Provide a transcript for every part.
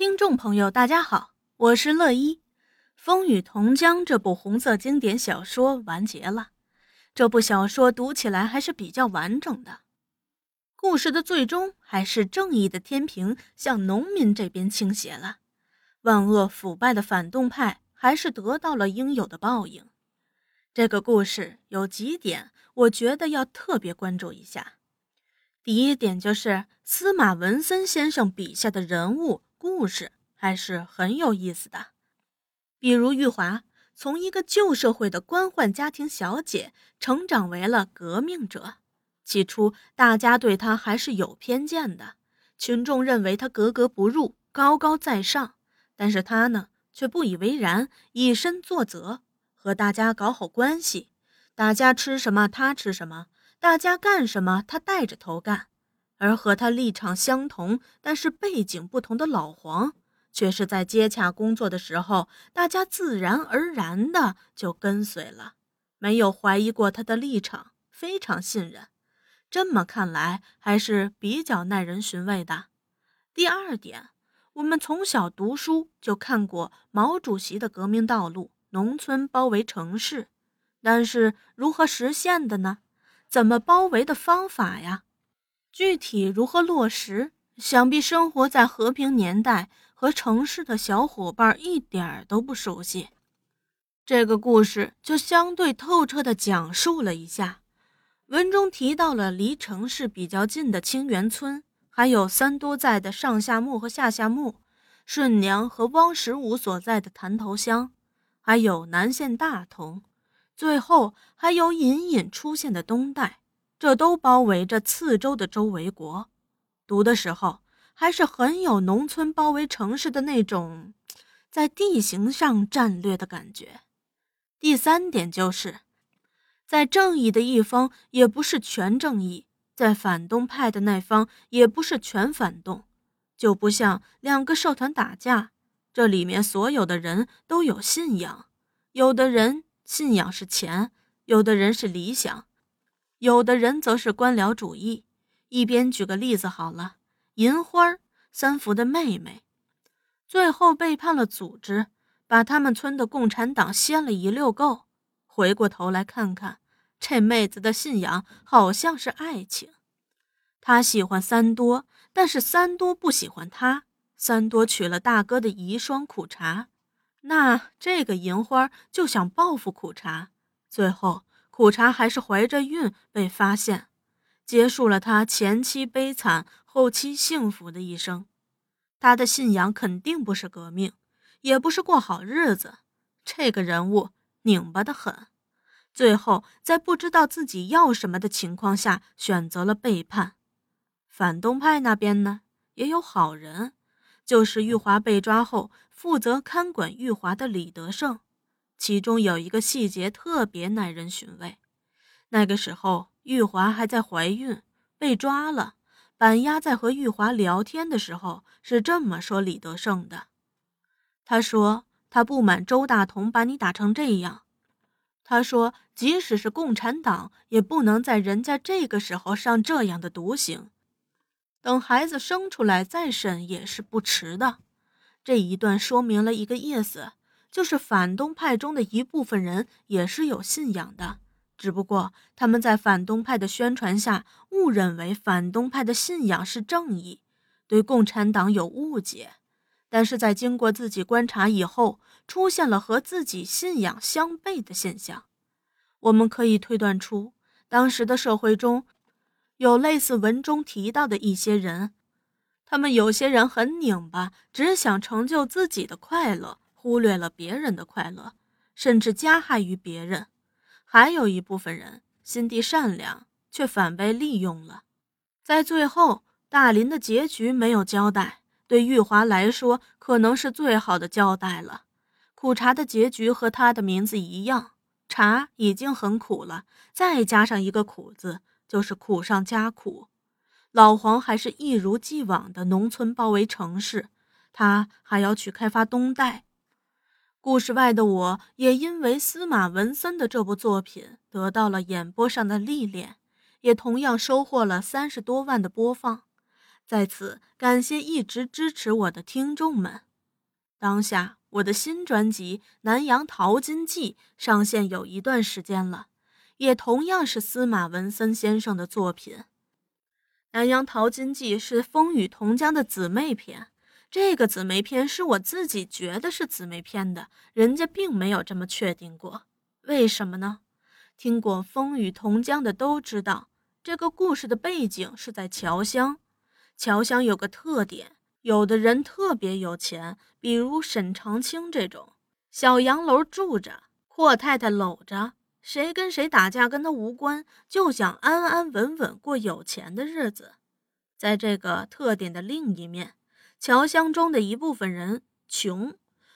听众朋友，大家好，我是乐一。《风雨同江》这部红色经典小说完结了。这部小说读起来还是比较完整的。故事的最终还是正义的天平向农民这边倾斜了，万恶腐败的反动派还是得到了应有的报应。这个故事有几点，我觉得要特别关注一下。第一点就是司马文森先生笔下的人物故事还是很有意思的，比如玉华从一个旧社会的官宦家庭小姐成长为了革命者，起初大家对她还是有偏见的，群众认为她格格不入、高高在上，但是她呢却不以为然，以身作则，和大家搞好关系，大家吃什么她吃什么。大家干什么，他带着头干；而和他立场相同，但是背景不同的老黄，却是在接洽工作的时候，大家自然而然的就跟随了，没有怀疑过他的立场，非常信任。这么看来，还是比较耐人寻味的。第二点，我们从小读书就看过毛主席的革命道路：农村包围城市，但是如何实现的呢？怎么包围的方法呀？具体如何落实？想必生活在和平年代和城市的小伙伴一点儿都不熟悉。这个故事就相对透彻地讲述了一下。文中提到了离城市比较近的清源村，还有三多在的上下木和下下木，顺娘和汪十五所在的潭头乡，还有南县大同。最后还有隐隐出现的东代，这都包围着次州的周围国。读的时候还是很有农村包围城市的那种，在地形上战略的感觉。第三点就是，在正义的一方也不是全正义，在反动派的那方也不是全反动，就不像两个社团打架，这里面所有的人都有信仰，有的人。信仰是钱，有的人是理想，有的人则是官僚主义。一边举个例子好了，银花三福的妹妹，最后背叛了组织，把他们村的共产党掀了一溜够。回过头来看看，这妹子的信仰好像是爱情。她喜欢三多，但是三多不喜欢她。三多娶了大哥的遗孀苦茶。那这个银花就想报复苦茶，最后苦茶还是怀着孕被发现，结束了他前期悲惨、后期幸福的一生。他的信仰肯定不是革命，也不是过好日子。这个人物拧巴的很，最后在不知道自己要什么的情况下选择了背叛。反动派那边呢，也有好人，就是玉华被抓后。负责看管玉华的李德胜，其中有一个细节特别耐人寻味。那个时候，玉华还在怀孕，被抓了。板鸭在和玉华聊天的时候是这么说李德胜的：“他说他不满周大同把你打成这样。他说，即使是共产党，也不能在人家这个时候上这样的毒刑。等孩子生出来再审也是不迟的。”这一段说明了一个意思，就是反动派中的一部分人也是有信仰的，只不过他们在反动派的宣传下误认为反动派的信仰是正义，对共产党有误解。但是在经过自己观察以后，出现了和自己信仰相悖的现象。我们可以推断出，当时的社会中有类似文中提到的一些人。他们有些人很拧巴，只想成就自己的快乐，忽略了别人的快乐，甚至加害于别人。还有一部分人心地善良，却反被利用了。在最后，大林的结局没有交代，对玉华来说可能是最好的交代了。苦茶的结局和他的名字一样，茶已经很苦了，再加上一个苦字，就是苦上加苦。老黄还是一如既往的农村包围城市，他还要去开发东带。故事外的我也因为司马文森的这部作品得到了演播上的历练，也同样收获了三十多万的播放。在此感谢一直支持我的听众们。当下我的新专辑《南洋淘金记》上线有一段时间了，也同样是司马文森先生的作品。《南洋淘金记》是《风雨同江》的姊妹篇。这个姊妹篇是我自己觉得是姊妹篇的，人家并没有这么确定过。为什么呢？听过《风雨同江》的都知道，这个故事的背景是在侨乡。侨乡有个特点，有的人特别有钱，比如沈长清这种，小洋楼住着，阔太太搂着，谁跟谁打架跟他无关，就想安安稳稳过有钱的日子。在这个特点的另一面。侨乡中的一部分人穷，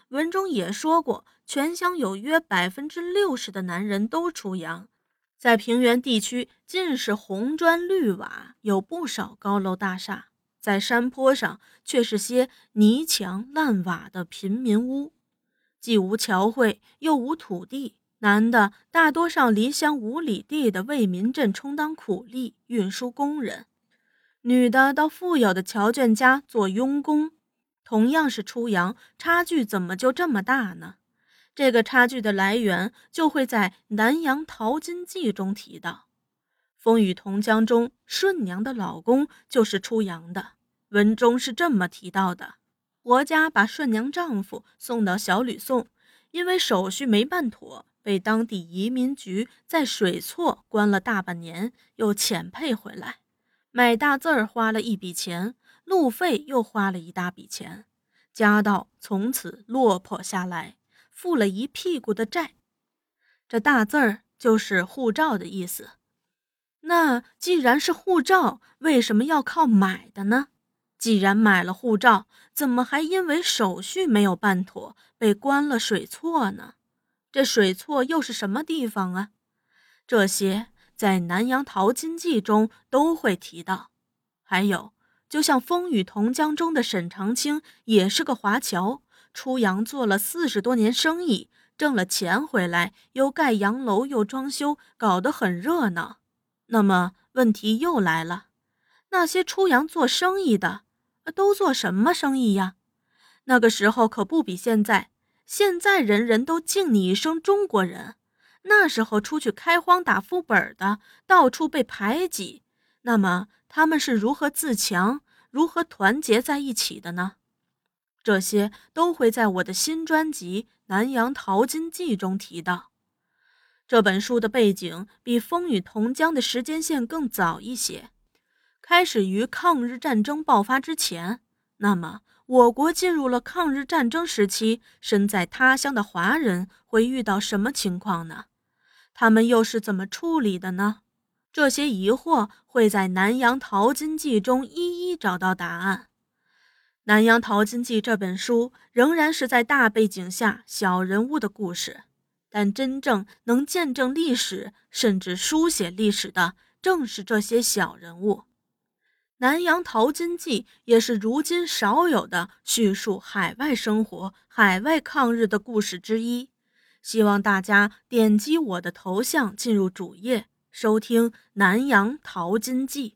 文中也说过，全乡有约百分之六十的男人都出洋，在平原地区尽是红砖绿瓦，有不少高楼大厦；在山坡上却是些泥墙烂瓦的贫民屋，既无侨汇，又无土地，男的大多上离乡五里地的为民镇充当苦力、运输工人。女的到富有的侨眷家做佣工，同样是出洋，差距怎么就这么大呢？这个差距的来源就会在《南洋淘金记》中提到，《风雨同江》中顺娘的老公就是出洋的。文中是这么提到的：婆家把顺娘丈夫送到小吕宋，因为手续没办妥，被当地移民局在水措关了大半年，又遣配回来。买大字儿花了一笔钱，路费又花了一大笔钱，家道从此落魄下来，负了一屁股的债。这大字儿就是护照的意思。那既然是护照，为什么要靠买的呢？既然买了护照，怎么还因为手续没有办妥被关了水错呢？这水错又是什么地方啊？这些。在《南洋淘金记》中都会提到，还有，就像《风雨同江》中的沈长清，也是个华侨，出洋做了四十多年生意，挣了钱回来，又盖洋楼，又装修，搞得很热闹。那么问题又来了，那些出洋做生意的，都做什么生意呀？那个时候可不比现在，现在人人都敬你一声中国人。那时候出去开荒打副本的到处被排挤，那么他们是如何自强、如何团结在一起的呢？这些都会在我的新专辑《南洋淘金记》中提到。这本书的背景比《风雨同江》的时间线更早一些，开始于抗日战争爆发之前。那么，我国进入了抗日战争时期，身在他乡的华人会遇到什么情况呢？他们又是怎么处理的呢？这些疑惑会在《南洋淘金记》中一一找到答案。《南洋淘金记》这本书仍然是在大背景下小人物的故事，但真正能见证历史甚至书写历史的，正是这些小人物。《南洋淘金记》也是如今少有的叙述海外生活、海外抗日的故事之一。希望大家点击我的头像进入主页，收听《南阳淘金记》。